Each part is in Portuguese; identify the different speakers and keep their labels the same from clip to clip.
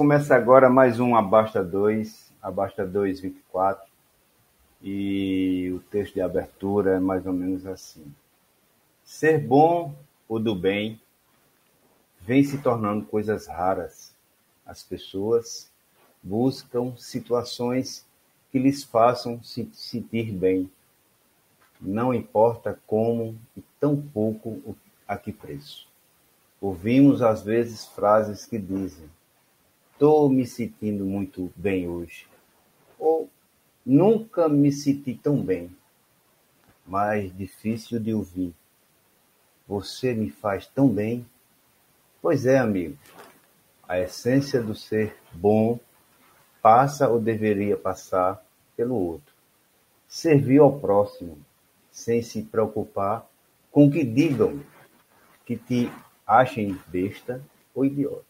Speaker 1: Começa agora mais um Abasta 2, Abasta 224. E o texto de abertura é mais ou menos assim: Ser bom ou do bem vem se tornando coisas raras. As pessoas buscam situações que lhes façam se sentir bem. Não importa como e tampouco a que preço. Ouvimos às vezes frases que dizem: Estou me sentindo muito bem hoje. Ou nunca me senti tão bem. Mais difícil de ouvir. Você me faz tão bem. Pois é, amigo. A essência do ser bom passa ou deveria passar pelo outro. Servir ao próximo, sem se preocupar com o que digam, que te achem besta ou idiota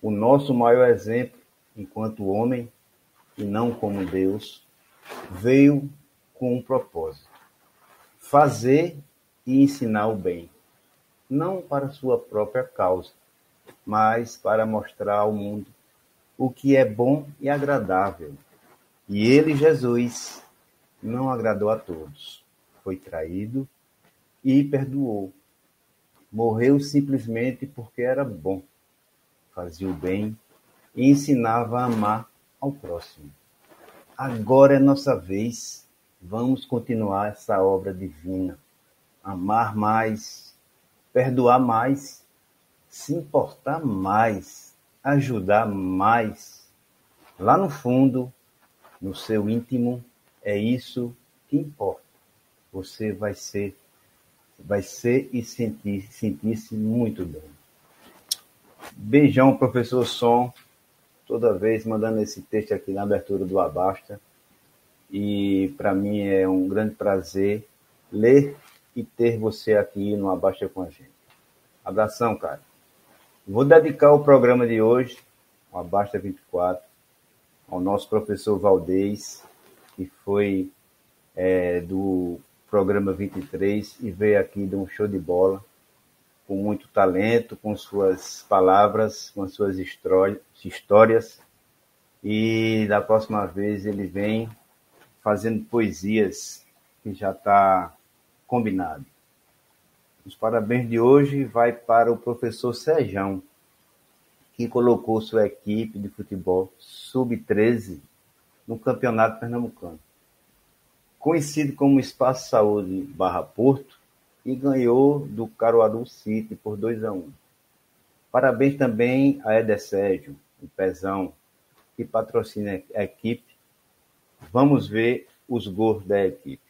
Speaker 1: o nosso maior exemplo, enquanto homem e não como Deus, veio com um propósito: fazer e ensinar o bem, não para sua própria causa, mas para mostrar ao mundo o que é bom e agradável. E ele, Jesus, não agradou a todos. Foi traído e perdoou. Morreu simplesmente porque era bom fazia o bem e ensinava a amar ao próximo. Agora é nossa vez. Vamos continuar essa obra divina. Amar mais, perdoar mais, se importar mais, ajudar mais. Lá no fundo, no seu íntimo, é isso que importa. Você vai ser, vai ser e sentir, sentir-se muito bem. Beijão, professor Som, toda vez mandando esse texto aqui na abertura do Abasta. E para mim é um grande prazer ler e ter você aqui no Abasta com a gente. Abração, cara. Vou dedicar o programa de hoje, o Abasta 24, ao nosso professor Valdez, que foi é, do programa 23 e veio aqui de um show de bola com muito talento, com suas palavras, com suas histórias. E da próxima vez ele vem fazendo poesias que já está combinado. Os parabéns de hoje vai para o professor Sejão, que colocou sua equipe de futebol sub-13 no Campeonato Pernambucano. Conhecido como Espaço Saúde Barra Porto, e ganhou do Caruaru City por 2 a 1. Parabéns também a Eder Sérgio, o Pezão, que patrocina a equipe. Vamos ver os gols da equipe.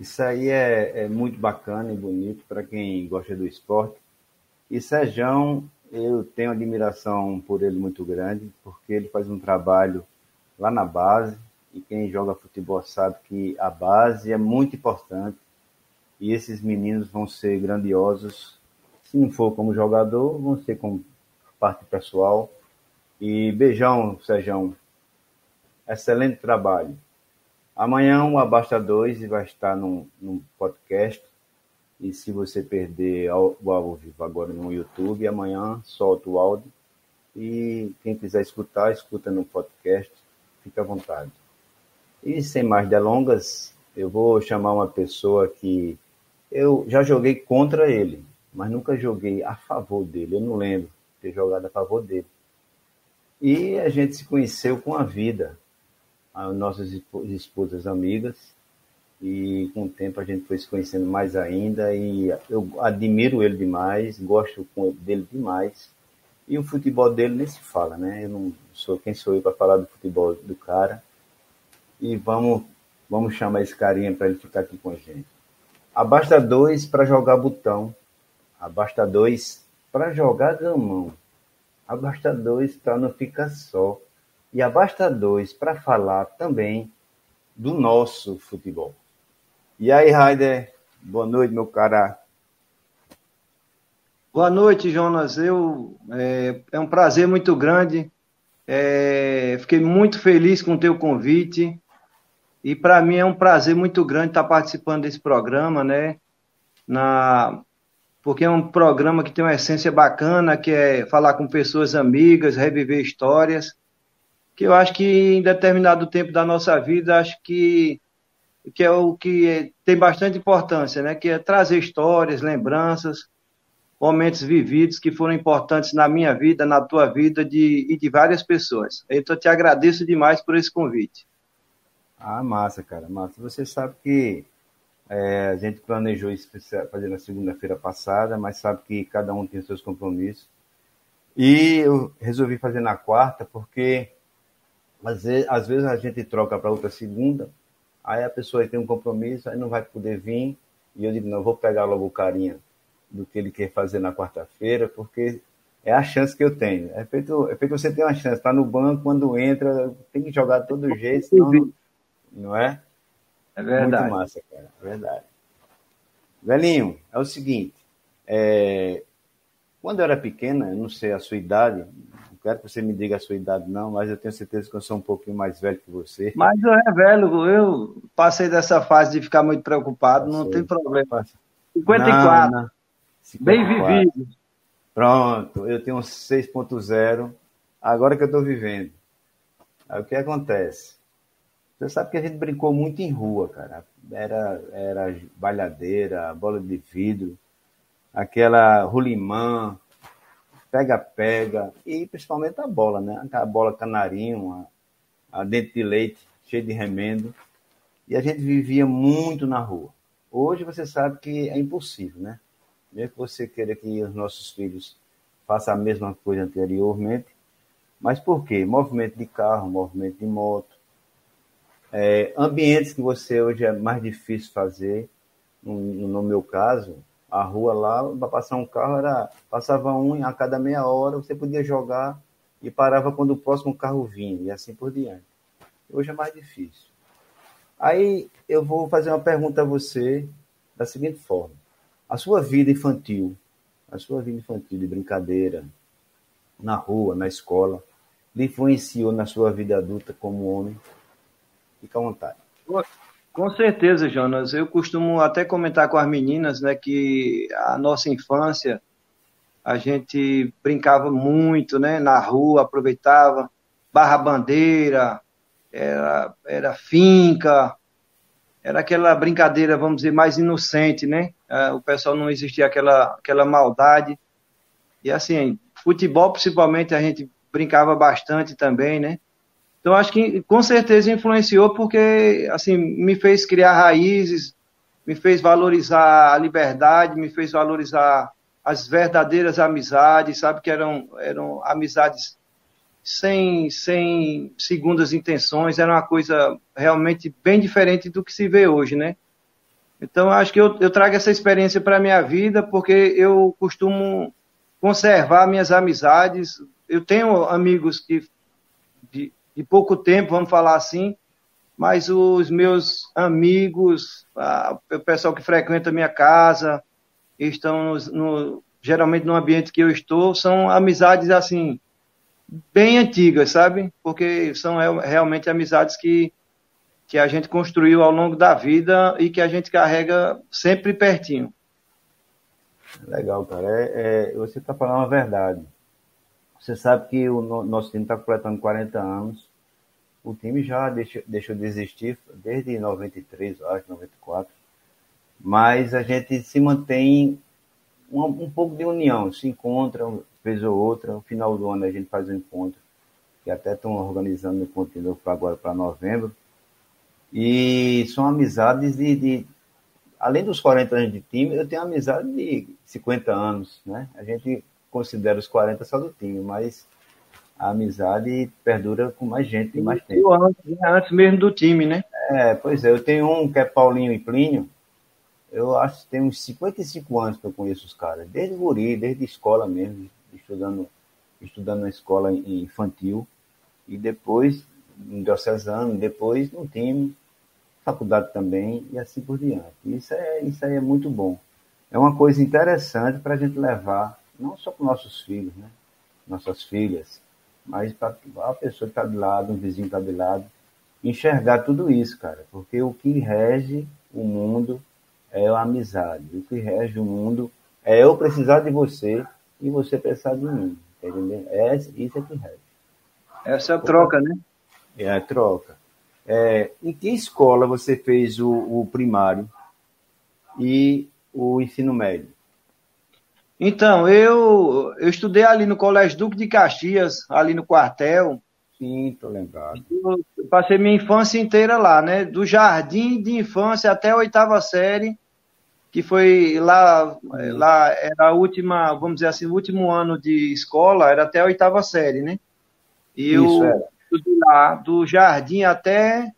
Speaker 1: Isso aí é, é muito bacana e bonito para quem gosta do esporte. E Sejão, eu tenho admiração por ele muito grande, porque ele faz um trabalho lá na base, e quem joga futebol sabe que a base é muito importante, e esses meninos vão ser grandiosos, se não for como jogador, vão ser como parte pessoal. E beijão, Sejão. Excelente trabalho. Amanhã o Abasta 2 vai estar no, no podcast. E se você perder o ao vivo agora no YouTube, amanhã solta o áudio. E quem quiser escutar, escuta no podcast. Fica à vontade. E sem mais delongas, eu vou chamar uma pessoa que eu já joguei contra ele, mas nunca joguei a favor dele. Eu não lembro ter jogado a favor dele. E a gente se conheceu com a vida as nossas esposas amigas e com o tempo a gente foi se conhecendo mais ainda e eu admiro ele demais, gosto dele demais e o futebol dele nem se fala, né? Eu não sou quem sou eu para falar do futebol do cara e vamos vamos chamar esse carinha para ele ficar aqui com a gente. Abasta dois para jogar botão, abasta dois para jogar gamão. Abasta dois para não ficar só. E abasta dois para falar também do nosso futebol. E aí, Raider, boa noite, meu cara.
Speaker 2: Boa noite, Jonas. Eu, é, é um prazer muito grande. É, fiquei muito feliz com o teu convite. E para mim é um prazer muito grande estar participando desse programa, né? Na, porque é um programa que tem uma essência bacana, que é falar com pessoas amigas, reviver histórias, que eu acho que em determinado tempo da nossa vida, acho que, que é o que tem bastante importância, né? Que é trazer histórias, lembranças, momentos vividos que foram importantes na minha vida, na tua vida de, e de várias pessoas. Então, eu te agradeço demais por esse convite.
Speaker 1: Ah, massa, cara, massa. Você sabe que é, a gente planejou isso fazer na segunda-feira passada, mas sabe que cada um tem seus compromissos. E eu resolvi fazer na quarta, porque às vezes, às vezes a gente troca para outra segunda, aí a pessoa tem um compromisso, aí não vai poder vir, e eu digo, não, eu vou pegar logo o carinha do que ele quer fazer na quarta-feira, porque é a chance que eu tenho. É feito, é feito você ter uma chance, está no banco, quando entra, tem que jogar de todo jeito, senão não é?
Speaker 2: É verdade.
Speaker 1: Muito massa, cara. É verdade. Velhinho, é o seguinte. É... Quando eu era pequena, eu não sei a sua idade, quero que você me diga a sua idade, não, mas eu tenho certeza que eu sou um pouquinho mais velho que você.
Speaker 2: Mas eu é velho, eu passei dessa fase de ficar muito preocupado, Passei. não tem problema. 54. Não, não. 54. Bem vivido.
Speaker 1: Pronto, eu tenho 6.0, agora que eu estou vivendo. Aí o que acontece? Você sabe que a gente brincou muito em rua, cara. Era, era balhadeira, bola de vidro, aquela rolimã, pega-pega, e principalmente a bola, né? A bola canarinho, a, a dente de leite, cheia de remendo. E a gente vivia muito na rua. Hoje você sabe que é impossível, né? Mesmo que você queira que os nossos filhos façam a mesma coisa anteriormente. Mas por quê? Movimento de carro, movimento de moto, é, ambientes que você hoje é mais difícil fazer, no, no meu caso, a rua lá, para passar um carro, era passava um a cada meia hora, você podia jogar e parava quando o próximo carro vinha, e assim por diante. Hoje é mais difícil. Aí eu vou fazer uma pergunta a você da seguinte forma: a sua vida infantil, a sua vida infantil de brincadeira, na rua, na escola, lhe influenciou na sua vida adulta como homem? Fica à vontade.
Speaker 2: Com certeza, Jonas. Eu costumo até comentar com as meninas, né, que a nossa infância a gente brincava muito, né, na rua, aproveitava barra bandeira, era, era finca, era aquela brincadeira, vamos dizer, mais inocente, né? É, o pessoal não existia aquela, aquela maldade. E assim, futebol principalmente a gente brincava bastante também, né? Então, acho que com certeza influenciou porque, assim, me fez criar raízes, me fez valorizar a liberdade, me fez valorizar as verdadeiras amizades, sabe? Que eram, eram amizades sem, sem segundas intenções, era uma coisa realmente bem diferente do que se vê hoje, né? Então, acho que eu, eu trago essa experiência para a minha vida porque eu costumo conservar minhas amizades. Eu tenho amigos que de, pouco tempo, vamos falar assim, mas os meus amigos, a, o pessoal que frequenta a minha casa, estão no, no, geralmente no ambiente que eu estou, são amizades assim, bem antigas, sabe? Porque são realmente amizades que, que a gente construiu ao longo da vida e que a gente carrega sempre pertinho.
Speaker 1: Legal, cara. É, é, você está falando a verdade. Você sabe que o nosso time está completando 40 anos. O time já deixou, deixou de existir desde 93, acho, 94. Mas a gente se mantém um, um pouco de união, se encontra vez ou outra. No final do ano a gente faz um encontro, que até estão organizando um encontro para agora, para novembro. E são amizades de, de, Além dos 40 anos de time, eu tenho amizade de 50 anos, né? A gente considero os 40 só do time, mas a amizade perdura com mais gente e mais tempo.
Speaker 2: Antes, né? antes mesmo do time, né?
Speaker 1: É, pois é, eu tenho um que é Paulinho e Plínio, eu acho que tem uns 55 anos que eu conheço os caras, desde guri, desde escola mesmo, estudando estudando na escola infantil, e depois em diocesano, depois no time, faculdade também, e assim por diante. Isso, é, isso aí é muito bom. É uma coisa interessante para a gente levar, não só para nossos filhos, né? nossas filhas, mas para a pessoa que está do lado, um vizinho que está do lado, enxergar tudo isso, cara, porque o que rege o mundo é a amizade, o que rege o mundo é eu precisar de você e você precisar de mim, entendeu? É, isso é que rege.
Speaker 2: Essa é a troca, né?
Speaker 1: É a troca. É, em que escola você fez o, o primário e o ensino médio?
Speaker 2: Então, eu, eu estudei ali no Colégio Duque de Caxias, ali no quartel.
Speaker 1: Sim, tô lembrado.
Speaker 2: Eu passei minha infância inteira lá, né? Do jardim de infância até a oitava série, que foi lá, lá era a última, vamos dizer assim, o último ano de escola, era até a oitava série, né? E Isso, eu estudei lá do jardim até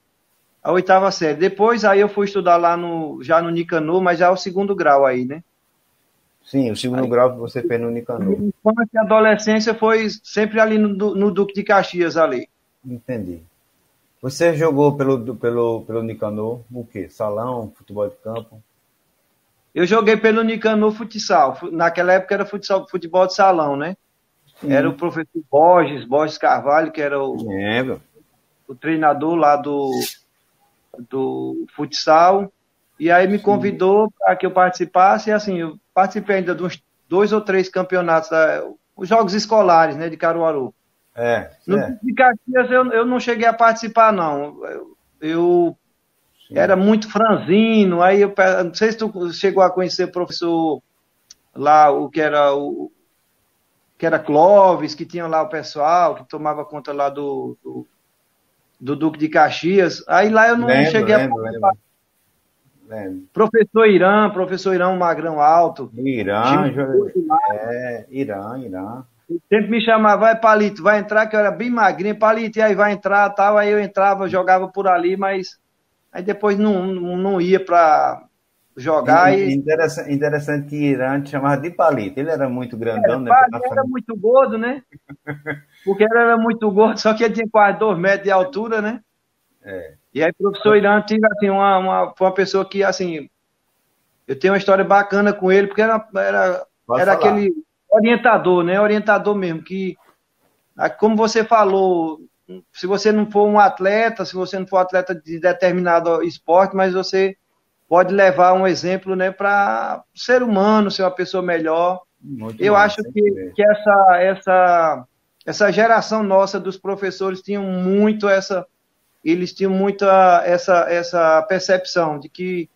Speaker 2: a oitava série. Depois aí eu fui estudar lá no, já no Nicanor, mas já é o segundo grau aí, né?
Speaker 1: Sim, o segundo aí, grau você fez no Nicanor.
Speaker 2: Infância e adolescência foi sempre ali no, no Duque de Caxias ali.
Speaker 1: Entendi. Você jogou pelo, pelo, pelo Nicanor o quê? Salão, futebol de campo?
Speaker 2: Eu joguei pelo Nicanor futsal. Naquela época era futsal, futebol de salão, né? Sim. Era o professor Borges, Borges Carvalho, que era o, o treinador lá do, do futsal. E aí me convidou para que eu participasse, e assim, eu participei ainda de uns dois ou três campeonatos, os jogos escolares, né, de Caruaru.
Speaker 1: É.
Speaker 2: No é. de Caxias eu, eu não cheguei a participar, não. Eu, eu era muito franzino, aí eu não sei se tu chegou a conhecer o professor lá, o que era o que era Clóvis, que tinha lá o pessoal, que tomava conta lá do, do, do Duque de Caxias. Aí lá eu não lembro, cheguei lembro, a lembro. Lembro. Professor Irã, professor Irã, um magrão alto.
Speaker 1: Irã, é, Irã, Irã.
Speaker 2: Sempre me chamava, vai Palito, vai entrar, que eu era bem magrinho, Palito, e aí vai entrar, tal, aí eu entrava, jogava por ali, mas aí depois não, não, não ia para jogar e...
Speaker 1: Interessante, interessante que Irã te chamava de Palito, ele era muito grandão, é,
Speaker 2: né? Ele era muito gordo, né? Porque ele era muito gordo, só que ele tinha quase dois metros de altura, né? É. E aí, professor Irã tinha, assim, uma, uma, foi uma pessoa que, assim, eu tenho uma história bacana com ele, porque era, era, era aquele orientador, né? Orientador mesmo, que, como você falou, se você não for um atleta, se você não for atleta de determinado esporte, mas você pode levar um exemplo, né, para o ser humano ser uma pessoa melhor. Muito eu bom, acho que, que essa, essa, essa geração nossa dos professores tinham muito essa eles tinham muita essa, essa percepção de que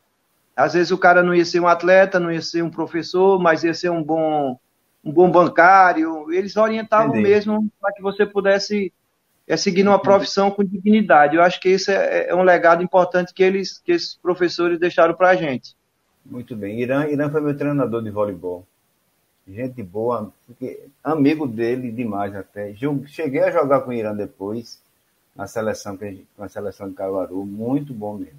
Speaker 2: às vezes o cara não ia ser um atleta, não ia ser um professor, mas ia ser um bom, um bom bancário. Eles orientavam Entendi. mesmo para que você pudesse é, seguir numa profissão com dignidade. Eu acho que esse é, é um legado importante que eles, que esses professores deixaram para a gente.
Speaker 1: Muito bem. Irã, Irã foi meu treinador de voleibol. Gente boa, amigo dele demais até. Cheguei a jogar com o Irã depois na seleção, na seleção de Caruaru, muito bom mesmo.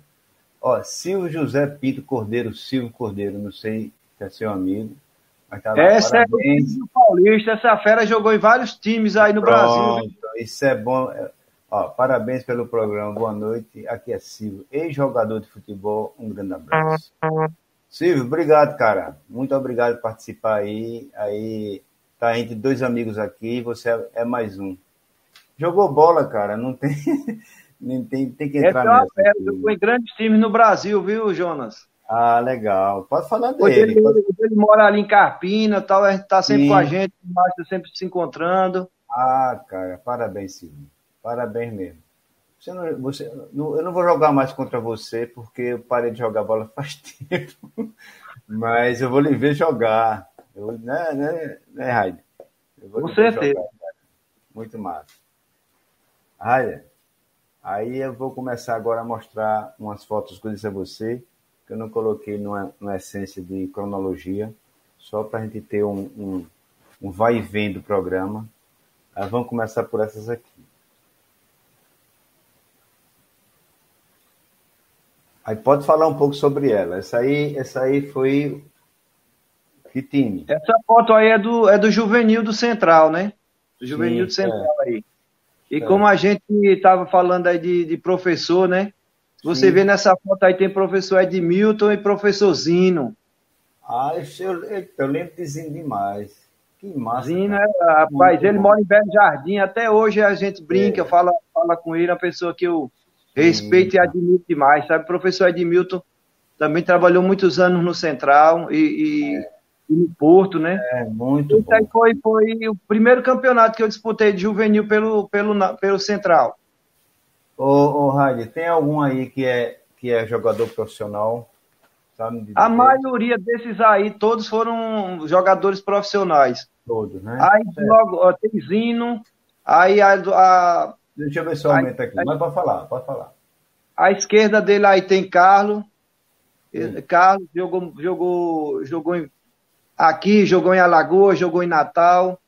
Speaker 1: Ó, Silvio José Pinto Cordeiro, Silvio Cordeiro, não sei se é seu amigo,
Speaker 2: mas tá lá, Essa parabéns. é o Paulista, essa fera jogou em vários times aí no Pronto, Brasil.
Speaker 1: Isso é bom. Ó, parabéns pelo programa, boa noite. Aqui é Silvio, ex-jogador de futebol, um grande abraço. Silvio, obrigado, cara. Muito obrigado por participar aí. Aí tá entre dois amigos aqui, você é mais um. Jogou bola, cara, não tem. Nem tem, tem que entrar
Speaker 2: nessa. É jogou em grandes times no Brasil, viu, Jonas?
Speaker 1: Ah, legal. Pode falar dele.
Speaker 2: Ele, pode... ele mora ali em Carpina, tal, a gente tá sempre Sim. com a gente, mas sempre se encontrando.
Speaker 1: Ah, cara, parabéns, Silvio. Parabéns mesmo. Você não, você, não, eu não vou jogar mais contra você, porque eu parei de jogar bola faz tempo. Mas eu vou lhe ver jogar. Eu, né, né, né, Raide?
Speaker 2: Com certeza. Jogar,
Speaker 1: Muito massa. Olha, aí eu vou começar agora a mostrar umas fotos que eu disse a você, que eu não coloquei numa, numa essência de cronologia, só para a gente ter um, um, um vai e vem do programa. Aí vamos começar por essas aqui. Aí pode falar um pouco sobre ela. Essa aí, essa aí foi que time?
Speaker 2: Essa foto aí é do, é do juvenil do Central, né? juvenil Sim, central é. aí. E é. como a gente estava falando aí de, de professor, né? Você Sim. vê nessa foto aí tem professor Edmilton e professor Zino.
Speaker 1: Ah, eu, eu, eu lembro de Zino demais. Que massa.
Speaker 2: Zino, é, rapaz, Muito ele bom. mora em Belo Jardim. Até hoje a gente brinca, é. fala, fala com ele, uma pessoa que eu respeito Sim. e admiro demais, sabe? O professor Edmilton também trabalhou muitos anos no Central e, e, é. E no Porto, né?
Speaker 1: É, muito
Speaker 2: bom. Foi, foi o primeiro campeonato que eu disputei de juvenil pelo, pelo, pelo Central.
Speaker 1: Ô, ô Raide, tem algum aí que é, que é jogador profissional?
Speaker 2: A maioria desses aí, todos foram jogadores profissionais.
Speaker 1: Todos, né?
Speaker 2: Aí logo, ó, tem Zino, aí a, a
Speaker 1: Deixa eu ver se eu aumento aqui. Mas pode falar, pode falar.
Speaker 2: À esquerda dele aí tem Carlos. Sim. Carlos jogou, jogou, jogou em, aqui, jogou em Alagoas, jogou em Natal.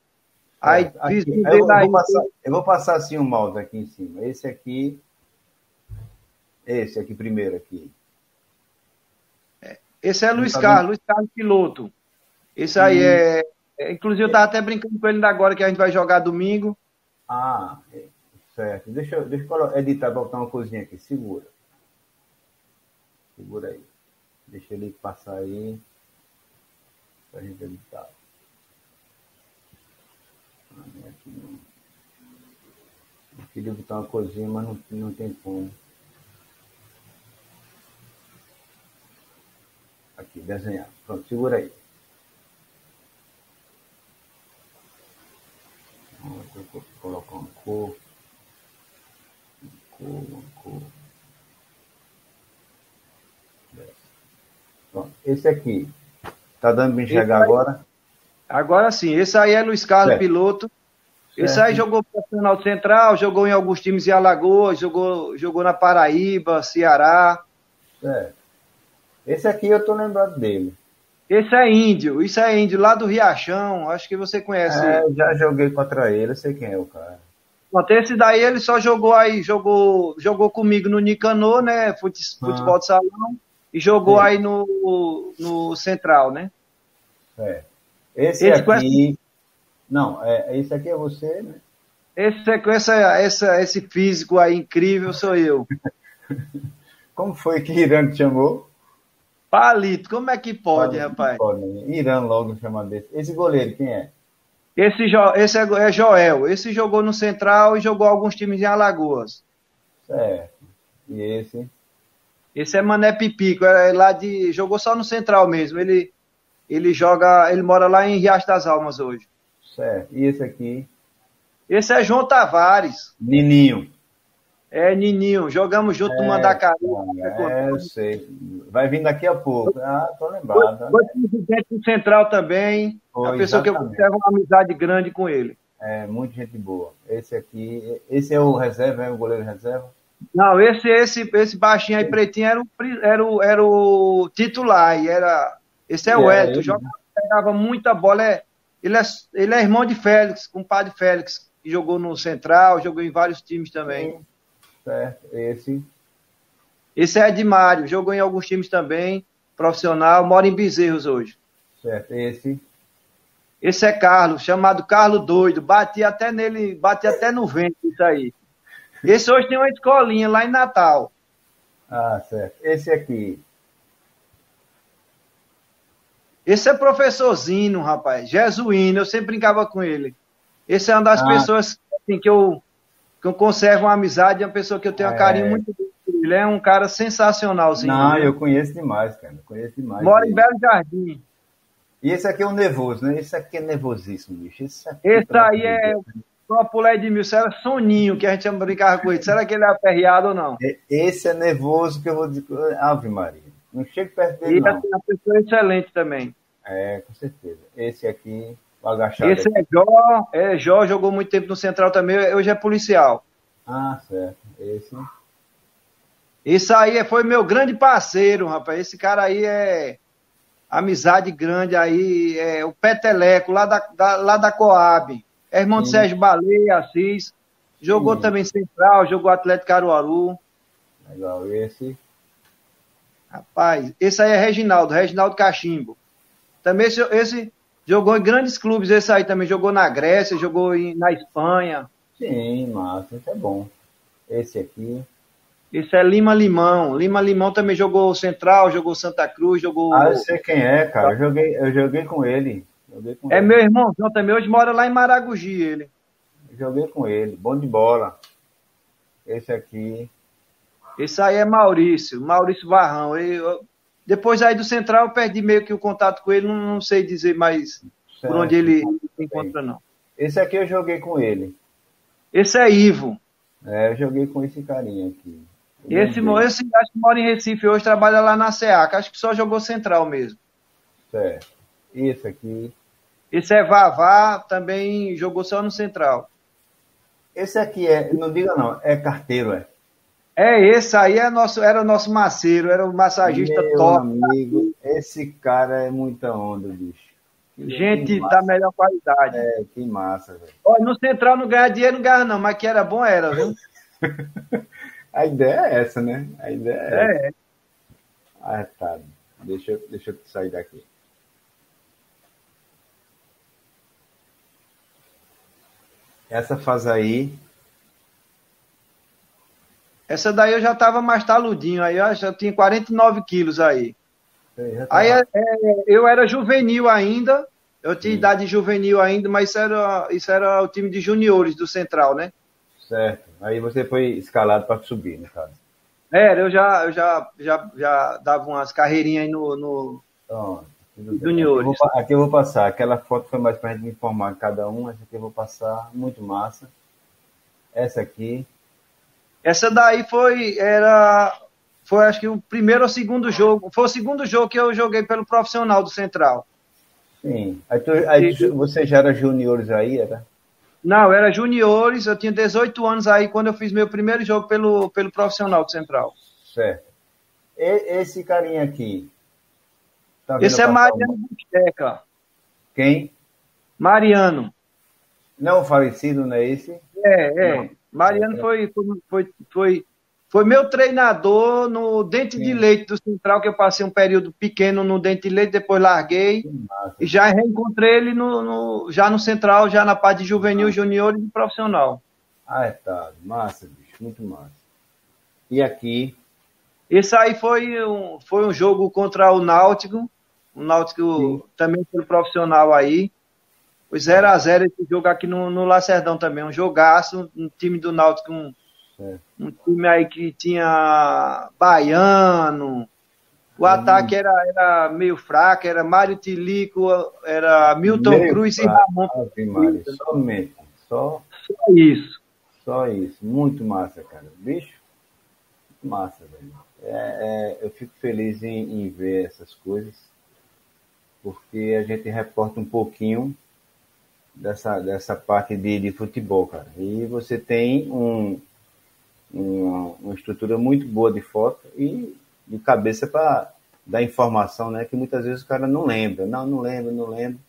Speaker 2: Aí,
Speaker 1: é, aqui, eu, vou passar, eu vou passar assim o um mouse aqui em cima. Esse aqui. Esse aqui primeiro aqui.
Speaker 2: Esse é Luiz tá Carlos, Luiz Carlos Piloto. Esse aí é, é, Inclusive, eu estava até brincando com ele agora que a gente vai jogar domingo.
Speaker 1: Ah, certo. Deixa, eu, deixa eu editar, botar uma coisinha aqui. Segura. Segura aí. Deixa ele passar aí. Gente editar. Ah, não. Eu queria botar uma coisinha, mas não, não tem como. Aqui, desenhar. Pronto, segura aí. Vou colocar uma cor. Uma cor, uma cor. Pronto, esse aqui. Tá dando para enxergar aí, agora?
Speaker 2: Agora sim. Esse aí é Luiz Carlos certo. Piloto. Esse certo. aí jogou profissional central, jogou em alguns times em Alagoas, jogou, jogou na Paraíba, Ceará.
Speaker 1: Certo. Esse aqui eu tô lembrado dele.
Speaker 2: Esse é índio, isso é índio, lá do Riachão, acho que você conhece.
Speaker 1: É, já joguei contra ele, eu sei quem é o cara.
Speaker 2: Pronto, esse daí ele só jogou aí, jogou, jogou comigo no Nicanor, né? Futebol ah. de salão, e jogou Sim. aí no, no Central, né?
Speaker 1: É. Esse, esse aqui. Não, é, esse aqui é você, né?
Speaker 2: Esse, é essa, essa, esse físico aí incrível sou eu.
Speaker 1: Como foi que Irã te chamou?
Speaker 2: Palito, como é que pode, Palito, rapaz? Pode,
Speaker 1: né? Irã logo chamando desse. Esse goleiro, quem é?
Speaker 2: Esse, esse é, é, Joel. Esse jogou no Central e jogou alguns times em Alagoas.
Speaker 1: Certo. E esse?
Speaker 2: Esse é Mané Pipico, é lá de. Jogou só no Central mesmo. Ele, ele joga. Ele mora lá em Riacho das Almas hoje.
Speaker 1: Certo. E esse aqui?
Speaker 2: Esse é João Tavares.
Speaker 1: Nininho.
Speaker 2: É, Nininho, jogamos junto é, no Mandacaru.
Speaker 1: É, eu sei. Vai vir daqui a pouco. Ah, tô lembrado.
Speaker 2: Foi presidente do Central também. Foi, a pessoa exatamente. que eu conservo uma amizade grande com ele.
Speaker 1: É, muita gente boa. Esse aqui, esse é o reserva, é o goleiro reserva?
Speaker 2: Não, esse, esse, esse baixinho aí, pretinho, era o, era o, era o titular. E era, esse é, é o Elton, joga, pegava muita bola. É, ele, é, ele é irmão de Félix, compadre Félix, que jogou no Central, jogou em vários times também.
Speaker 1: Certo, esse.
Speaker 2: Esse é Edmário, jogou em alguns times também, profissional, mora em Bezerros hoje.
Speaker 1: Certo, esse.
Speaker 2: Esse é Carlos, chamado Carlos Doido. Bati até nele, bati até no vento, isso aí. Esse hoje tem uma escolinha lá em Natal.
Speaker 1: Ah, certo. Esse aqui.
Speaker 2: Esse é professorzinho, rapaz. Jesuíno, eu sempre brincava com ele. Esse é uma das ah. pessoas assim, que eu que eu conservo uma amizade, é uma pessoa que eu tenho um carinho é. muito ele é um cara sensacionalzinho.
Speaker 1: Não, eu conheço demais, cara. Conheço demais.
Speaker 2: Mora em Belo Jardim.
Speaker 1: E esse aqui é o nervoso, né? Esse aqui é nervosíssimo, bicho. Esse, aqui,
Speaker 2: esse aí é o próprio de mil. Será soninho que a gente brincava com ele. Será que ele é aperreado ou não?
Speaker 1: Esse é nervoso que eu vou dizer. Ave Maria. Não chega perto dele. E não. é
Speaker 2: uma pessoa excelente também.
Speaker 1: É, com certeza. Esse aqui agachado.
Speaker 2: Esse é Jó, é Jó, jogou muito tempo no Central também, hoje é policial.
Speaker 1: Ah, certo. Esse.
Speaker 2: Esse aí foi meu grande parceiro, rapaz. Esse cara aí é amizade grande aí, é o Peteleco, lá da, da lá da Coab. É irmão de Sérgio Baleia, Assis. Jogou Sim. também Central, jogou Atlético Caruaru.
Speaker 1: Legal, esse.
Speaker 2: Rapaz, esse aí é Reginaldo, Reginaldo Cachimbo. Também esse, esse Jogou em grandes clubes, esse aí também. Jogou na Grécia, jogou em, na Espanha.
Speaker 1: Sim, massa, isso é bom. Esse aqui.
Speaker 2: Esse é Lima Limão. Lima Limão também jogou Central, jogou Santa Cruz, jogou.
Speaker 1: Ah, eu sei quem é, cara. Eu joguei, eu joguei com ele. Joguei com
Speaker 2: é
Speaker 1: ele.
Speaker 2: meu irmão, João também hoje mora lá em Maragogi, ele.
Speaker 1: Joguei com ele. Bom de bola. Esse aqui.
Speaker 2: Esse aí é Maurício, Maurício Varrão. Eu, depois aí do Central eu perdi meio que o contato com ele, não, não sei dizer mais certo. por onde ele se encontra, não.
Speaker 1: Esse aqui eu joguei com ele.
Speaker 2: Esse é Ivo.
Speaker 1: É, eu joguei com esse carinha aqui.
Speaker 2: esse, esse acho que mora em Recife hoje, trabalha lá na SEAC. Acho que só jogou Central mesmo.
Speaker 1: Certo. Esse aqui.
Speaker 2: Esse é Vavá, também jogou só no Central.
Speaker 1: Esse aqui é, não diga não, é carteiro, é.
Speaker 2: É, esse aí é nosso, era o nosso maceiro, era o massagista
Speaker 1: Meu
Speaker 2: top.
Speaker 1: amigo, esse cara é muita onda, bicho.
Speaker 2: Gente da melhor qualidade.
Speaker 1: É, que massa, velho.
Speaker 2: Olha, no Central não ganha dinheiro, não ganha não, mas que era bom era, viu?
Speaker 1: A ideia é essa, né? A ideia é,
Speaker 2: é.
Speaker 1: essa. Ah, tá. Deixa, deixa eu sair daqui. Essa faz aí.
Speaker 2: Essa daí eu já tava mais taludinho, aí eu já tinha 49 quilos aí.
Speaker 1: já tá-
Speaker 2: Aí é, é, eu era juvenil ainda, eu tinha idade juvenil ainda, mas isso era, isso era o time de juniores do Central, né?
Speaker 1: Certo. Aí você foi escalado para subir, no caso.
Speaker 2: Era, eu já, eu já, já, já dava umas carreirinhas aí no, no
Speaker 1: Pronto.
Speaker 2: Juniores.
Speaker 1: Aqui eu, vou, aqui eu vou passar. Aquela foto foi mais para a gente informar cada um. Essa aqui eu vou passar. Muito massa. Essa aqui.
Speaker 2: Essa daí foi, era, foi acho que o primeiro ou segundo jogo, foi o segundo jogo que eu joguei pelo profissional do Central.
Speaker 1: Sim. Aí, tu, aí tu- você já era juniores aí, era?
Speaker 2: Não, era juniores, eu tinha 18 anos aí quando eu fiz meu primeiro jogo pelo, pelo profissional do Central.
Speaker 1: Certo. E- esse carinha aqui. Tá
Speaker 2: Esse é Mariano Busteca.
Speaker 1: Quem?
Speaker 2: Mariano.
Speaker 1: Não, o falecido, não é esse?
Speaker 2: É, é.
Speaker 1: Não.
Speaker 2: Mariano
Speaker 1: É.
Speaker 2: foi, foi, foi, foi meu treinador no Dente de
Speaker 1: Sim.
Speaker 2: Leite do Central, que eu passei um período pequeno no Dente de Leite, depois larguei. E já reencontrei ele no, no- já no Central, já na parte de juvenil, junior e profissional.
Speaker 1: Ah, é, tá. Massa, bicho. Muito massa. E aqui,
Speaker 2: Esse aí foi um, foi um jogo contra o Náutico, o Náutico
Speaker 1: Sim.
Speaker 2: também foi profissional aí. Foi 0x0 esse jogo aqui no, no Lacerdão também, um jogaço, um time do Náutico, um,
Speaker 1: Certo.
Speaker 2: um time aí que tinha Baiano, o ataque era, era meio fraco, era Mário Tilico, era Milton
Speaker 1: Meio
Speaker 2: Cruz
Speaker 1: fraco.
Speaker 2: e Ramon.
Speaker 1: Ave Maria, somente. Só,
Speaker 2: Só isso.
Speaker 1: só isso. Muito massa, cara. Bicho, muito massa, velho. É, é, eu fico feliz em, em ver essas coisas, porque a gente reporta um pouquinho dessa, dessa parte de, de futebol, cara. E você tem um, uma, uma estrutura muito boa de foto e de cabeça para dar informação, né? Que muitas vezes o cara não lembra. Não, não lembra, não lembra.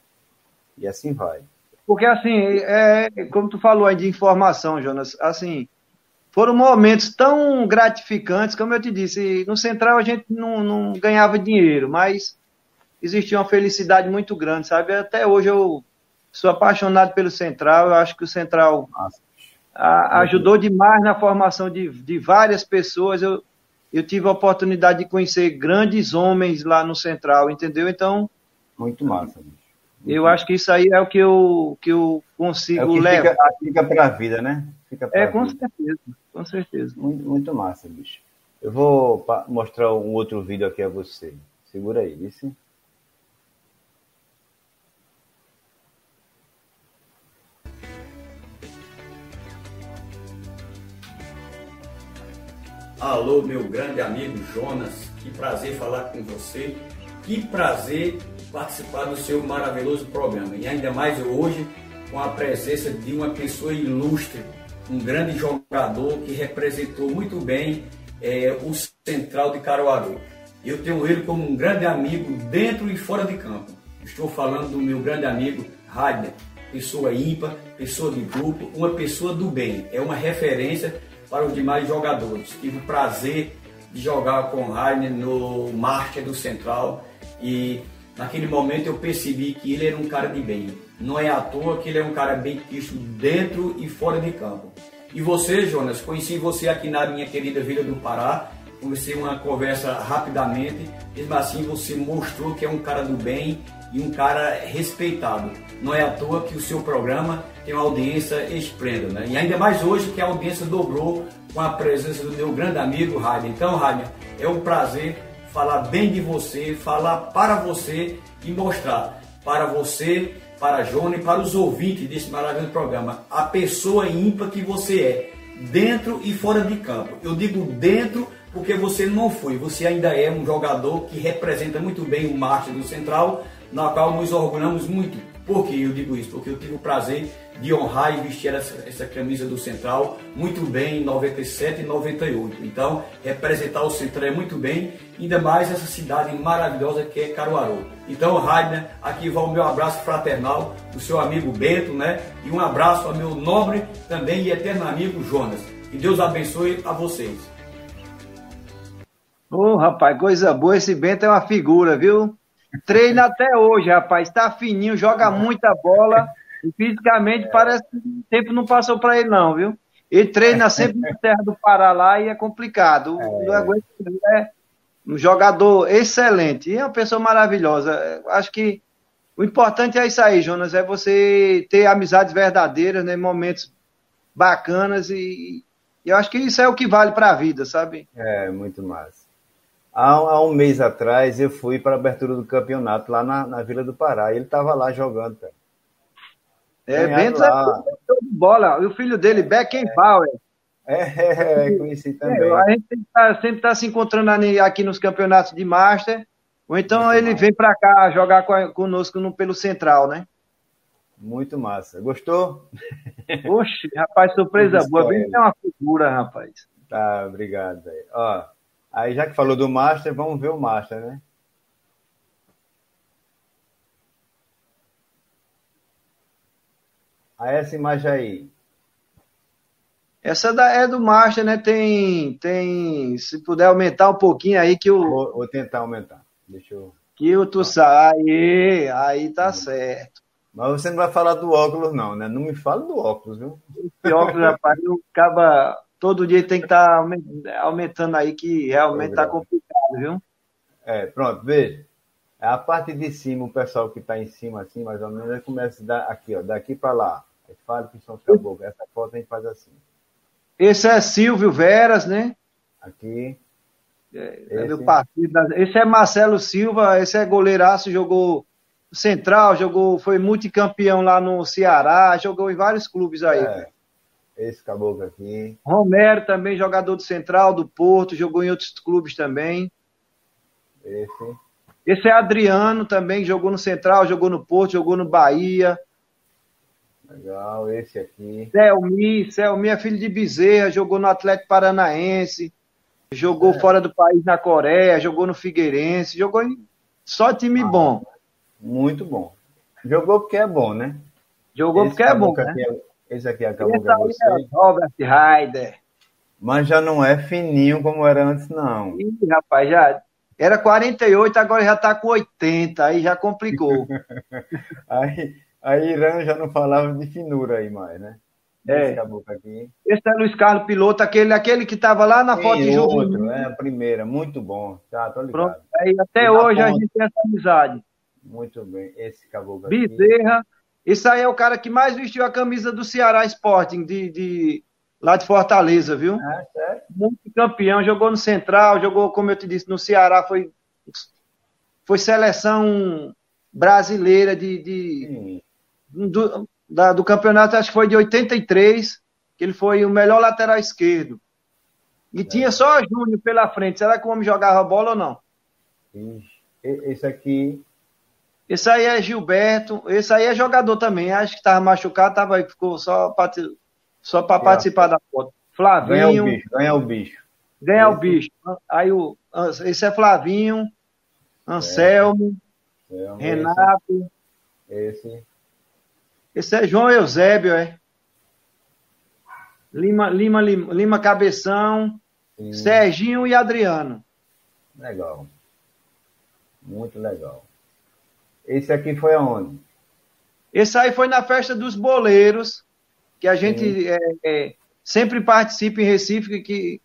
Speaker 1: E assim vai.
Speaker 2: Porque assim, é, como tu falou aí de informação, Jonas, assim, foram momentos tão gratificantes, como eu te disse, no Central a gente não, não ganhava dinheiro, mas existia uma felicidade muito grande, sabe? Até hoje eu sou apaixonado pelo Central, eu acho que o Central a- ajudou demais na formação de, de várias pessoas. Eu, eu tive a oportunidade de conhecer grandes homens lá no Central, entendeu? Então,
Speaker 1: Muito massa, bicho.
Speaker 2: eu acho que isso aí é o que eu, que eu
Speaker 1: é
Speaker 2: consigo
Speaker 1: o que
Speaker 2: levar.
Speaker 1: fica, fica para a vida, né?
Speaker 2: É, com
Speaker 1: vida.
Speaker 2: certeza, com certeza.
Speaker 1: Muito, muito massa, bicho. Eu vou mostrar um outro vídeo aqui a você. Segura aí, vice.
Speaker 3: Alô, meu grande amigo Jonas, que prazer falar com você, que prazer participar do seu maravilhoso programa. E ainda mais hoje com a presença de uma pessoa ilustre, um grande jogador que representou muito bem eh, o Central de Caruaru. Eu tenho ele como um grande amigo dentro e fora de campo. Estou falando do meu grande amigo Radner, pessoa ímpar, pessoa de grupo, uma pessoa do bem. É uma referência para os demais jogadores. Tive o prazer de jogar com o Rainer no Master do Central e naquele momento eu percebi que ele era um cara de bem. Não é à toa que ele é um cara bem quisto dentro e fora de campo. E você, Jonas, conheci você aqui na minha querida Vila do Pará, comecei uma conversa rapidamente, mesmo assim você mostrou que é um cara do bem e um cara respeitado. Não é à toa que o seu programa tem uma audiência esplêndida, né? E ainda mais hoje que a audiência dobrou com a presença do meu grande amigo Rainer. Então, Rainer, é um prazer falar bem de você, falar para você e mostrar para você, para Jônia e para os ouvintes desse maravilhoso programa a pessoa ímpar que você é, dentro e fora de campo. Eu digo dentro porque você não foi, você ainda é um jogador que representa muito bem o Marte do Central, na qual nos orgulhamos muito. Por que eu digo isso? Porque eu tive o prazer de honrar e vestir essa, essa, camisa do Central muito bem em 97 e 98. Então, representar o Central é muito bem, ainda mais essa cidade maravilhosa que é Caruaru. Então, Rainer, aqui vai o meu abraço fraternal do seu amigo Bento, né? E um abraço ao meu nobre também e eterno amigo Jonas. Que Deus abençoe a vocês.
Speaker 2: Ô, oh, rapaz, coisa boa. Esse Bento é uma figura, viu? Treina até hoje, rapaz. Tá fininho, joga muita bola. E fisicamente é. parece que o tempo não passou para ele, não, viu? Ele treina sempre na terra do Pará lá e é complicado. É. é um jogador excelente e é uma pessoa maravilhosa. Acho que o importante é isso aí, Jonas, é você ter amizades verdadeiras, né, momentos bacanas e, e eu acho que isso é o que vale para a vida, sabe?
Speaker 1: É, muito massa. Há, há, um mês atrás eu fui para a abertura do campeonato lá na, na Vila do Pará e ele estava lá jogando, cara.
Speaker 2: É, Bento é de bola. E o filho dele, Beckenbauer.
Speaker 1: É, é, é conheci também. É,
Speaker 2: a gente tá, sempre está se encontrando aqui nos campeonatos de Master. Ou então Muito ele massa. vem para cá jogar conosco no, pelo Central, né?
Speaker 1: Muito massa. Gostou?
Speaker 2: Oxe, rapaz, surpresa boa. Bem é uma figura, rapaz.
Speaker 1: Tá, obrigado. Ó, aí já que falou do Master, vamos ver o Master, né? a essa imagem aí.
Speaker 2: Essa da, é do Master, né? Tem, tem. Se puder aumentar um pouquinho aí que o.
Speaker 1: Vou, vou tentar aumentar. Deixa eu.
Speaker 2: Que o tu sai, aí tá certo.
Speaker 1: Mas você não vai falar do óculos, não, né? Não me fala do óculos, viu?
Speaker 2: Esse óculos, rapaz, o acaba. Todo dia tem que estar tá aumentando aí, que realmente tá complicado, viu?
Speaker 1: É, pronto, veja. A parte de cima, o pessoal que está em cima, assim, mais ou menos, começa a dar aqui, ó, daqui para lá. Fale que são caboclos. Essa foto a gente faz assim.
Speaker 2: Esse é Silvio Veras, né?
Speaker 1: Aqui.
Speaker 2: É, é esse. partido. Esse é Marcelo Silva, esse é goleiraço, jogou Central, jogou, foi multicampeão lá no Ceará, jogou em vários clubes aí. É,
Speaker 1: esse caboclo aqui.
Speaker 2: Romero também, jogador do Central, do Porto, jogou em outros clubes também.
Speaker 1: Esse.
Speaker 2: Esse é Adriano também, jogou no Central, jogou no Porto, jogou no Bahia.
Speaker 1: Legal, esse aqui.
Speaker 2: Selmi, Selmi é filho de Bezerra, jogou no Atlético Paranaense, jogou é. fora do país na Coreia, jogou no Figueirense, jogou em só time ah, bom.
Speaker 1: Muito bom. Jogou porque é bom, né?
Speaker 2: Jogou esse porque é bom, né?
Speaker 1: É, esse aqui acabou com você. É
Speaker 2: Robert Ryder.
Speaker 1: Mas já não é fininho como era antes, não.
Speaker 2: Ih, rapaz, já era 48, agora já tá com 80, aí já complicou.
Speaker 1: aí Aí Irã já não falava de finura aí mais, né?
Speaker 2: É. Aqui. Esse é Luiz Carlos Piloto, aquele, aquele que estava lá na Sim, foto de.
Speaker 1: Outro, é a primeira, muito bom. Tá, tô ligado. Pronto,
Speaker 2: aí, até hoje a gente tem essa amizade.
Speaker 1: Muito bem, esse caboclo
Speaker 2: aqui. Bezerra, esse aí é o cara que mais vestiu a camisa do Ceará Sporting, de, de, lá de Fortaleza, viu?
Speaker 1: É, certo.
Speaker 2: Muito campeão, jogou no Central, jogou, como eu te disse, no Ceará, foi, foi seleção brasileira de, de do, da, do campeonato, acho que foi de 83, que ele foi o melhor lateral esquerdo. E é. tinha só Júnior pela frente. Será que o homem jogava bola ou não?
Speaker 1: Esse aqui.
Speaker 2: Esse aí é Gilberto. Esse aí é jogador também. Acho que estava machucado, tava aí, ficou só para só pra participar da foto. Flavinho. Ganha o
Speaker 1: bicho. Ganha o bicho.
Speaker 2: Ganha o bicho. Aí o, esse é Flavinho, Anselmo, é. Renato.
Speaker 1: Esse. esse.
Speaker 2: Esse é João Eusébio, é? Lima, Lima, Lima, Lima Cabeção, Sim. Serginho e Adriano.
Speaker 1: Legal. Muito legal. Esse aqui foi aonde?
Speaker 2: Esse aí foi na festa dos boleiros, que a gente é, é, sempre participa em Recife, que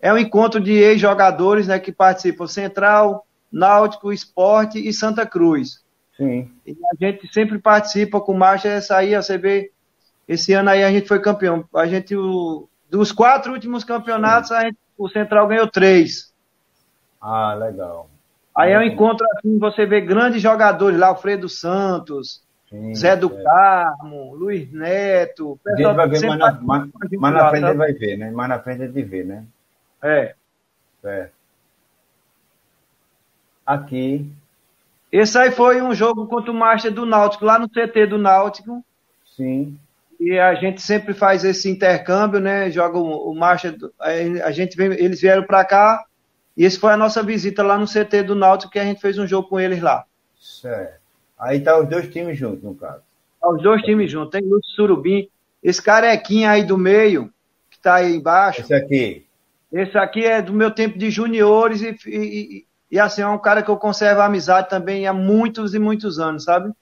Speaker 2: é um encontro de ex-jogadores né, que participam Central, Náutico, Esporte e Santa Cruz.
Speaker 1: Sim.
Speaker 2: E a gente sempre participa com marcha essa aí, você vê, esse ano aí a gente foi campeão. A gente, o, dos quatro últimos campeonatos, gente, o Central ganhou três.
Speaker 1: Ah, legal.
Speaker 2: Aí é um encontro assim, você vê grandes jogadores lá, Alfredo Santos, Sim, Zé do é. Carmo, Luiz Neto.
Speaker 1: A gente vai ver mais na, mais na frente, ele vai ver, né? Mais na frente ele vê, né?
Speaker 2: É.
Speaker 1: É. Aqui.
Speaker 2: Esse aí foi um jogo contra o Master do Náutico, lá no CT do Náutico.
Speaker 1: Sim.
Speaker 2: E a gente sempre faz esse intercâmbio, né? Joga o, o Master. A gente vem, eles vieram para cá. E esse foi a nossa visita lá no CT do Náutico, que a gente fez um jogo com eles lá.
Speaker 1: Certo. Aí tá os dois times juntos, no caso.
Speaker 2: Tá os dois times juntos. Tem Lúcio Surubim. Esse carequinha aí do meio, que tá aí embaixo.
Speaker 1: Esse aqui.
Speaker 2: Esse aqui é do meu tempo de juniores e, e, e assim, é um cara que eu conservo a amizade também há muitos e muitos anos, sabe?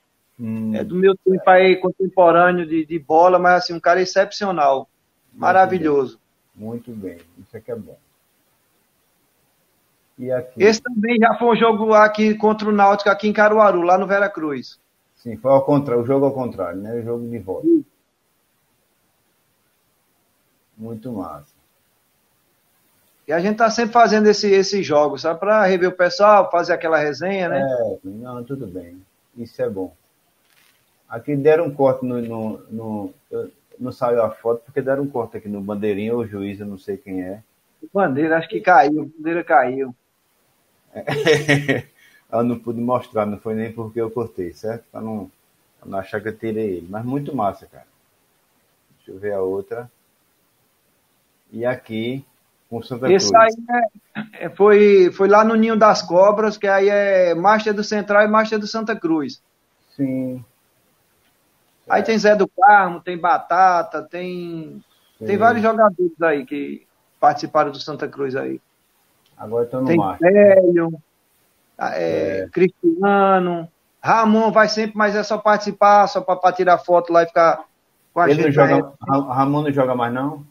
Speaker 2: Hum. É do meu tempo aí contemporâneo de, de bola, mas assim, um cara excepcional. Muito maravilhoso.
Speaker 1: Bem. Muito bem. Isso aqui é bom.
Speaker 2: Esse também já foi um jogo aqui contra o Náutico, aqui em Caruaru, lá no Vera Cruz.
Speaker 1: Sim, foi ao contrário, o jogo ao contrário, né? O jogo de volta. Sim. Muito massa.
Speaker 2: E a gente tá sempre fazendo esse, esses jogos, sabe? Para rever o pessoal, fazer aquela resenha, né?
Speaker 1: É, não, tudo bem. Isso é bom. Aqui deram um corte no. no, no não saiu a foto, porque deram um corte aqui no bandeirinho, ou juiz, eu não sei quem é.
Speaker 2: Bandeira, acho que caiu, bandeira caiu.
Speaker 1: eu não pude mostrar, não foi nem porque eu cortei, certo? Para não, pra não achar que eu tirei ele. Mas muito massa, cara. Deixa eu ver a outra. E aqui, com Santa
Speaker 2: Esse
Speaker 1: Cruz.
Speaker 2: aí é, é, foi, foi lá no Ninho das Cobras, que aí é Marcha do Central e Marcha do Santa Cruz.
Speaker 1: Sim.
Speaker 2: Aí tem Zé do Carmo, tem Batata, tem, tem vários jogadores aí que participaram do Santa Cruz aí.
Speaker 1: Agora estão no
Speaker 2: Tem
Speaker 1: mar.
Speaker 2: Hélio, é, é. Cristiano, Ramon vai sempre, mas é só participar, só para tirar foto lá e ficar
Speaker 1: com a Ele gente. Não joga, Ramon não joga mais, não?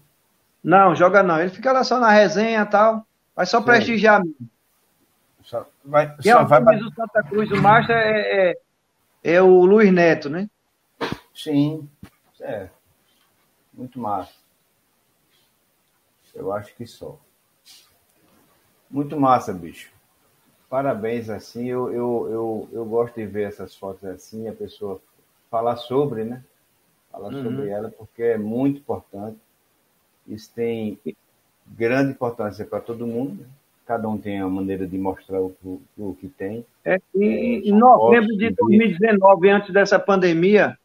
Speaker 2: Não, joga não. Ele fica lá só na resenha e tal. Vai só Sim. prestigiar mesmo.
Speaker 1: Só vai,
Speaker 2: Quem só vai o Santa Cruz, o Master é, é, é, o Luiz Neto, né?
Speaker 1: Sim, é. Muito massa. Eu acho que só. Muito massa, bicho. Parabéns, assim, eu, eu, eu, eu gosto de ver essas fotos assim, a pessoa falar sobre, né? Falar uhum. sobre ela, porque é muito importante. Isso tem grande importância para todo mundo. Né? Cada um tem a maneira de mostrar o, o, o que tem.
Speaker 2: É, em novembro de 2019, antes dessa pandemia,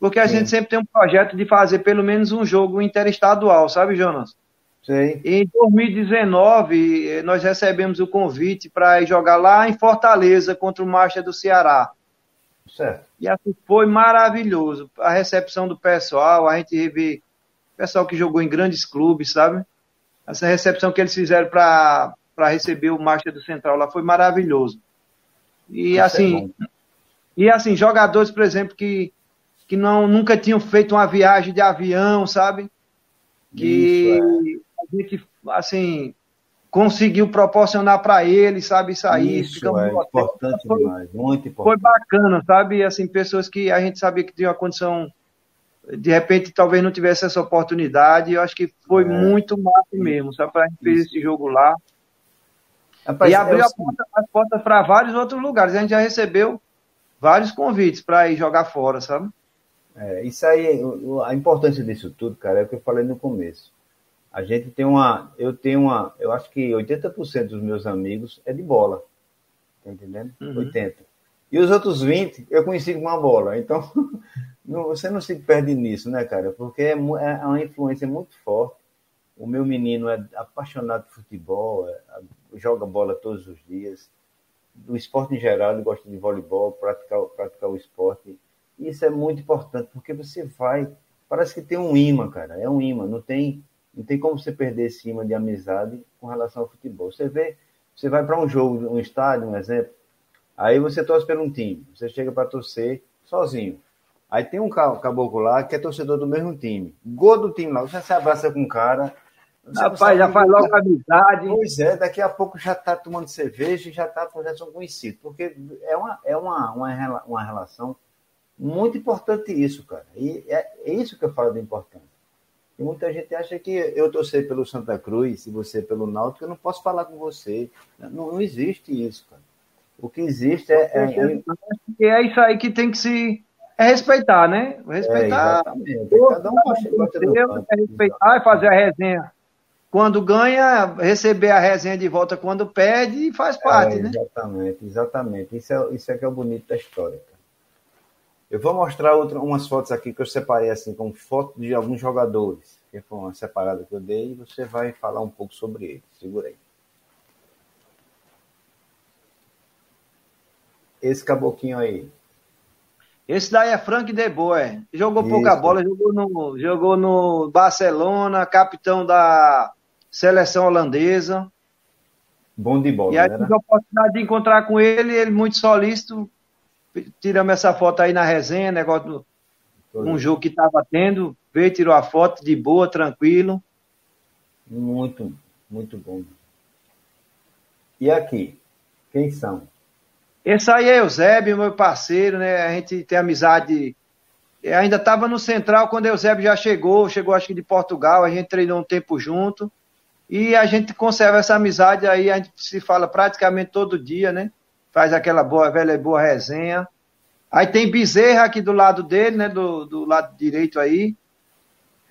Speaker 2: porque a Sim. gente sempre tem um projeto de fazer pelo menos um jogo interestadual, sabe, Jonas?
Speaker 1: Sim.
Speaker 2: Em 2019, nós recebemos o convite para jogar lá em Fortaleza contra o Marcha do Ceará.
Speaker 1: Certo.
Speaker 2: E assim foi maravilhoso. A recepção do pessoal, a gente rever pessoal que jogou em grandes clubes, sabe? Essa recepção que eles fizeram para receber o Marcha do Central lá foi maravilhoso. E Isso é assim, é e assim, jogadores, por exemplo, que, que não, nunca tinham feito uma viagem de avião, sabe? Que Isso, é a gente, assim, conseguiu proporcionar para ele, sabe, sair.
Speaker 1: Isso é importante foi, demais, muito importante.
Speaker 2: Foi bacana, sabe, assim, pessoas que a gente sabia que tinha uma condição, de repente, talvez não tivesse essa oportunidade, eu acho que foi é. muito massa mesmo, sabe, para a gente fez esse jogo lá. Rapaz, e abriu porta, as portas para vários outros lugares, a gente já recebeu vários convites para ir jogar fora, sabe?
Speaker 1: É, isso aí, a importância disso tudo, cara, é o que eu falei no começo a gente tem uma, eu tenho uma, eu acho que 80% dos meus amigos é de bola. Tá entendendo? Uhum. 80. E os outros 20 eu conheci com uma bola. Então, não, você não se perde nisso, né, cara? Porque é, é uma influência muito forte. O meu menino é apaixonado por futebol, é, joga bola todos os dias. Do esporte em geral, ele gosta de voleibol, praticar, praticar o esporte. Isso é muito importante, porque você vai. Parece que tem um imã, cara. É um imã. Não tem não tem como você perder esse imã de amizade com relação ao futebol. Você vê, você vai para um jogo, um estádio, um exemplo, Aí você torce por um time, você chega para torcer sozinho. Aí tem um caboclo lá que é torcedor do mesmo time. Gol do time lá, você se abraça com o cara.
Speaker 2: Rapaz, já faz logo amizade.
Speaker 1: Pois é, daqui a pouco já está tomando cerveja e já está já são conhecidos. Porque é, uma, é uma, uma, uma relação muito importante isso, cara. E é, é isso que eu falo de importante. E muita gente acha que eu torcer pelo Santa Cruz e você pelo Náutico, eu não posso falar com você. Não, não existe isso, cara. O que existe é, é,
Speaker 2: é, é isso aí que tem que se é respeitar, né? Respeitar. É, Cada um gosta do é respeitar e fazer a resenha. Quando ganha, receber a resenha de volta quando perde e faz parte,
Speaker 1: é,
Speaker 2: né?
Speaker 1: Exatamente, exatamente. Isso é, isso é que é o bonito da história. Eu vou mostrar outra, umas fotos aqui que eu separei assim, com fotos de alguns jogadores, que foi uma separada que eu dei, e você vai falar um pouco sobre eles. Segura aí. Esse caboquinho aí.
Speaker 2: Esse daí é Frank De Boer. Jogou Isso. pouca bola, jogou no, jogou no Barcelona, capitão da seleção holandesa.
Speaker 1: Bom de bola,
Speaker 2: E aí né? tive a oportunidade de encontrar com ele, ele muito solícito. Tiramos essa foto aí na resenha, negócio do, um jogo que estava tendo. Veio, tirou a foto de boa, tranquilo.
Speaker 1: Muito, muito bom. E aqui, quem são?
Speaker 2: Esse aí é Eusébio, meu parceiro, né? A gente tem amizade. Eu ainda estava no Central quando Eusébio já chegou, chegou acho que de Portugal, a gente treinou um tempo junto. E a gente conserva essa amizade aí, a gente se fala praticamente todo dia, né? Faz aquela boa, velha boa resenha. Aí tem Bezerra aqui do lado dele, né? Do, do lado direito aí.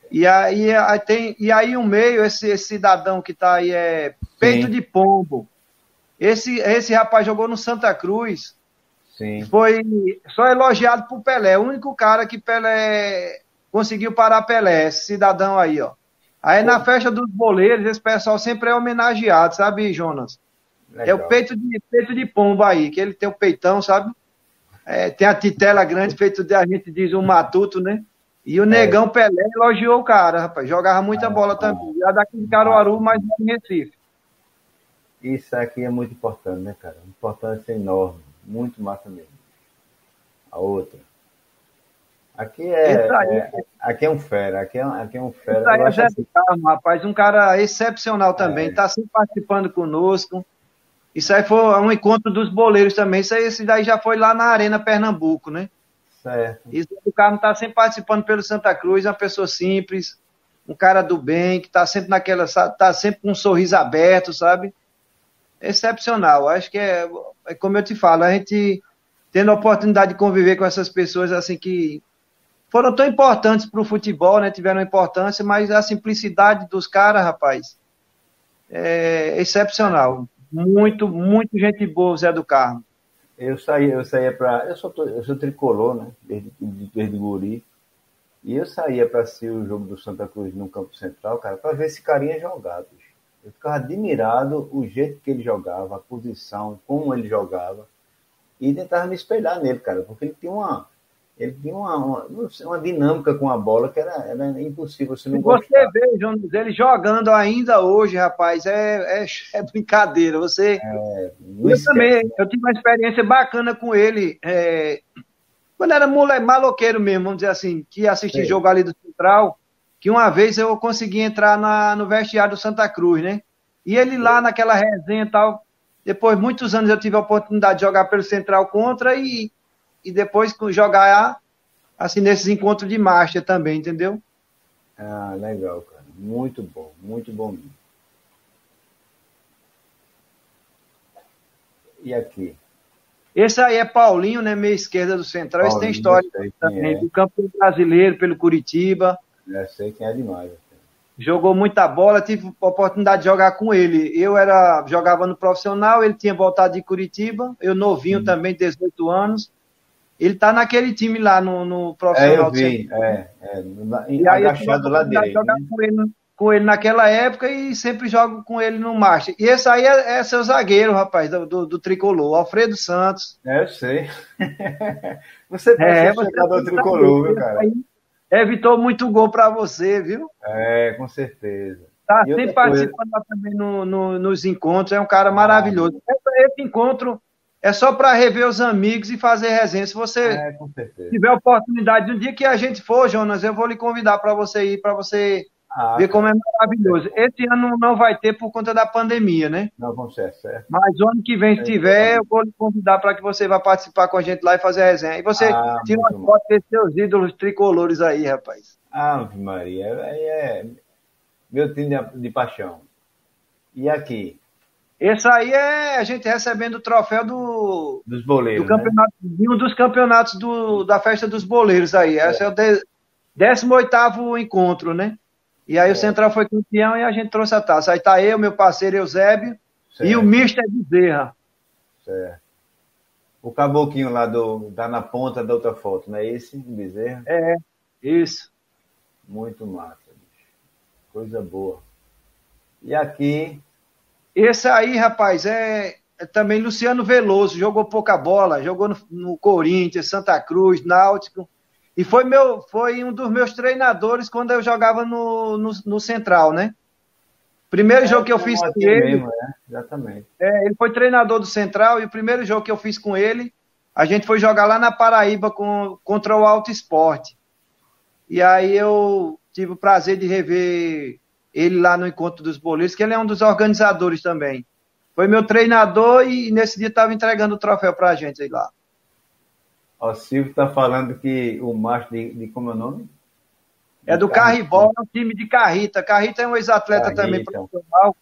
Speaker 2: E aí, aí tem, e aí o meio, esse, esse cidadão que está aí é Peito Sim. de Pombo. Esse, esse rapaz jogou no Santa Cruz. Sim. Foi só elogiado por Pelé. O único cara que Pelé conseguiu parar Pelé, esse cidadão aí, ó. Aí Pô. na festa dos boleiros, esse pessoal sempre é homenageado, sabe, Jonas? Legal. É o peito de, peito de pombo aí, que ele tem o peitão, sabe? É, tem a titela grande, feito de, a gente diz, um matuto, né? E o é. negão Pelé elogiou o cara, rapaz. Jogava muita ah, bola também. Já daqui de Caruaru, mas em Recife.
Speaker 1: Isso aqui é muito importante, né, cara? Importância enorme. Muito massa mesmo. A outra. Aqui é, é, aqui é um fera, aqui é, aqui é um fera. Isso aí
Speaker 2: é assim... Carmo, rapaz, um cara excepcional também, está é. sempre participando conosco. Isso aí foi um encontro dos boleiros também. Isso aí, esse daí já foi lá na Arena Pernambuco, né? Certo. Isso o Carmo está sempre participando pelo Santa Cruz, uma pessoa simples, um cara do bem, que está sempre naquela, está sempre com um sorriso aberto, sabe? excepcional. Acho que é, é como eu te falo, a gente tendo a oportunidade de conviver com essas pessoas assim que foram tão importantes para o futebol, né? Tiveram importância, mas a simplicidade dos caras, rapaz, é excepcional. Muito, muito gente boa, Zé do Carmo.
Speaker 1: Eu saía, eu saía para, eu sou, eu sou tricolor, né? Desde, desde guri. E eu saía para assistir o jogo do Santa Cruz no Campo Central, cara, para ver esse carinha jogado. Eu ficava admirado o jeito que ele jogava, a posição, como ele jogava. E tentava me espelhar nele, cara, porque ele tinha uma. Ele tinha uma, uma, uma dinâmica com a bola que era, era impossível você não
Speaker 2: gostar. Você vê, Jonas, ele jogando ainda hoje, rapaz, é, é, é brincadeira. Você. É, eu esquece, também, né? eu tive uma experiência bacana com ele. É, quando era moleque, maloqueiro mesmo, vamos dizer assim, que ia assistir jogo ali do Central que uma vez eu consegui entrar na, no vestiário do Santa Cruz, né? E ele lá naquela resenha e tal, depois muitos anos eu tive a oportunidade de jogar pelo Central contra e, e depois jogar assim nesses encontros de marcha também, entendeu?
Speaker 1: Ah, legal, cara. Muito bom, muito bom mesmo. E aqui?
Speaker 2: Esse aí é Paulinho, né? Meia esquerda do Central. Paulinho, Esse tem história também. É. Do campo brasileiro, pelo Curitiba.
Speaker 1: Já sei quem é demais.
Speaker 2: Jogou muita bola, tive a oportunidade de jogar com ele. Eu era jogava no profissional, ele tinha voltado de Curitiba, eu novinho hum. também, 18 anos. Ele tá naquele time lá no, no profissional.
Speaker 1: É, eu vi, é, é, e aí agachado lá dele.
Speaker 2: Jogar né? com, ele, com ele naquela época e sempre jogo com ele no marcha. E esse aí é, é seu zagueiro, rapaz, do, do, do, tricolor, Alfredo Santos.
Speaker 1: É, eu sei. você parece é, jogador tricolor, viu, cara?
Speaker 2: Evitou muito gol para você, viu?
Speaker 1: É, com certeza.
Speaker 2: Tá sempre participando coisa... também no, no, nos encontros, é um cara maravilhoso. Ah, esse, esse, encontro é só para rever os amigos e fazer resenha. Se você é, tiver oportunidade, no dia que a gente for, Jonas, eu vou lhe convidar para você ir, para você ah, ver como é maravilhoso. Esse ano não vai ter por conta da pandemia, né?
Speaker 1: Não, vamos ser, certo.
Speaker 2: Mas o ano que vem, se é, tiver, eu vou lhe convidar para que você vá participar com a gente lá e fazer a resenha. E você ah, tira uma foto desses seus ídolos tricolores aí, rapaz.
Speaker 1: Ave Maria, é, é meu time de, de paixão. E aqui?
Speaker 2: Esse aí é a gente recebendo o troféu do.
Speaker 1: Dos boleiros.
Speaker 2: Do campeonato, né? um dos campeonatos do, da festa dos boleiros aí. É. Esse é o 18 encontro, né? E aí é. o Central foi campeão e a gente trouxe a taça. Aí tá eu, meu parceiro Eusébio certo. e o Mister Bezerra.
Speaker 1: Certo. O caboclinho lá do. tá na ponta da outra foto, não é esse, Bezerra?
Speaker 2: É, isso.
Speaker 1: Muito massa, bicho. Coisa boa. E aqui
Speaker 2: esse aí, rapaz, é, é, também Luciano Veloso, jogou pouca bola, jogou no, no, Corinthians, Santa Cruz, Náutico. E foi, meu, foi um dos meus treinadores quando eu jogava no, no, no Central, né? Primeiro é, jogo que eu fiz com ele. Mesmo,
Speaker 1: é, exatamente.
Speaker 2: É, ele foi treinador do Central e o primeiro jogo que eu fiz com ele, a gente foi jogar lá na Paraíba com, contra o Alto Esporte. E aí eu tive o prazer de rever ele lá no encontro dos boleiros, que ele é um dos organizadores também. Foi meu treinador e nesse dia estava entregando o troféu para a gente aí lá.
Speaker 1: O Silvio está falando que o macho de, de, como é o nome?
Speaker 2: É do Carribol, é um time de Carrita. Carrita é um ex-atleta também profissional,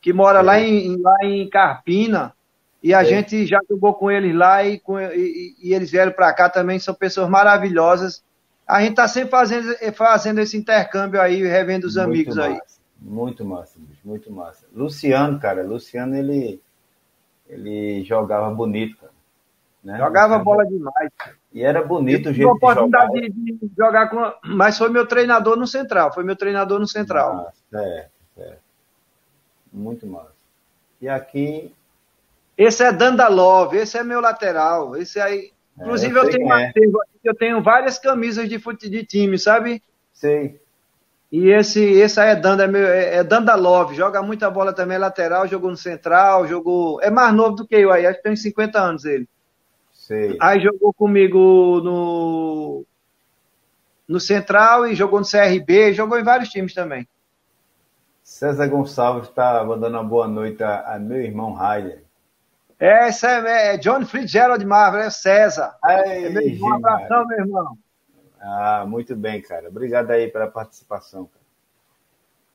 Speaker 2: que mora é. lá, em, lá em Carpina. E a é. gente já jogou com eles lá e, com, e, e eles vieram para cá também, são pessoas maravilhosas a gente está sempre fazendo, fazendo esse intercâmbio aí, revendo os muito amigos
Speaker 1: massa,
Speaker 2: aí.
Speaker 1: Muito massa, muito massa. Luciano, cara, Luciano, ele, ele jogava bonito, cara.
Speaker 2: Né? Jogava Luciano, bola demais.
Speaker 1: E era bonito o jeito de jogar.
Speaker 2: De, jogar com, mas foi meu treinador no Central, foi meu treinador no Central.
Speaker 1: Ah, certo, certo. Muito massa. E aqui...
Speaker 2: Esse é Dandalov, esse é meu lateral, esse aí... Inclusive, é, eu, eu tenho é. eu tenho várias camisas de, fute, de time, sabe?
Speaker 1: Sei.
Speaker 2: E esse, aí é Danda, é, meu, é, é Danda Love, joga muita bola também, é lateral, jogou no central, jogou. É mais novo do que eu aí, acho que tem 50 anos ele.
Speaker 1: Sei.
Speaker 2: Aí jogou comigo no. No Central e jogou no CRB, jogou em vários times também.
Speaker 1: César Gonçalves está mandando uma boa noite a, a meu irmão Raider.
Speaker 2: É, esse é, é John Fitzgerald Marvel, é César. É meu irmão, um abração, meu irmão.
Speaker 1: Ah, muito bem, cara. Obrigado aí pela participação, cara.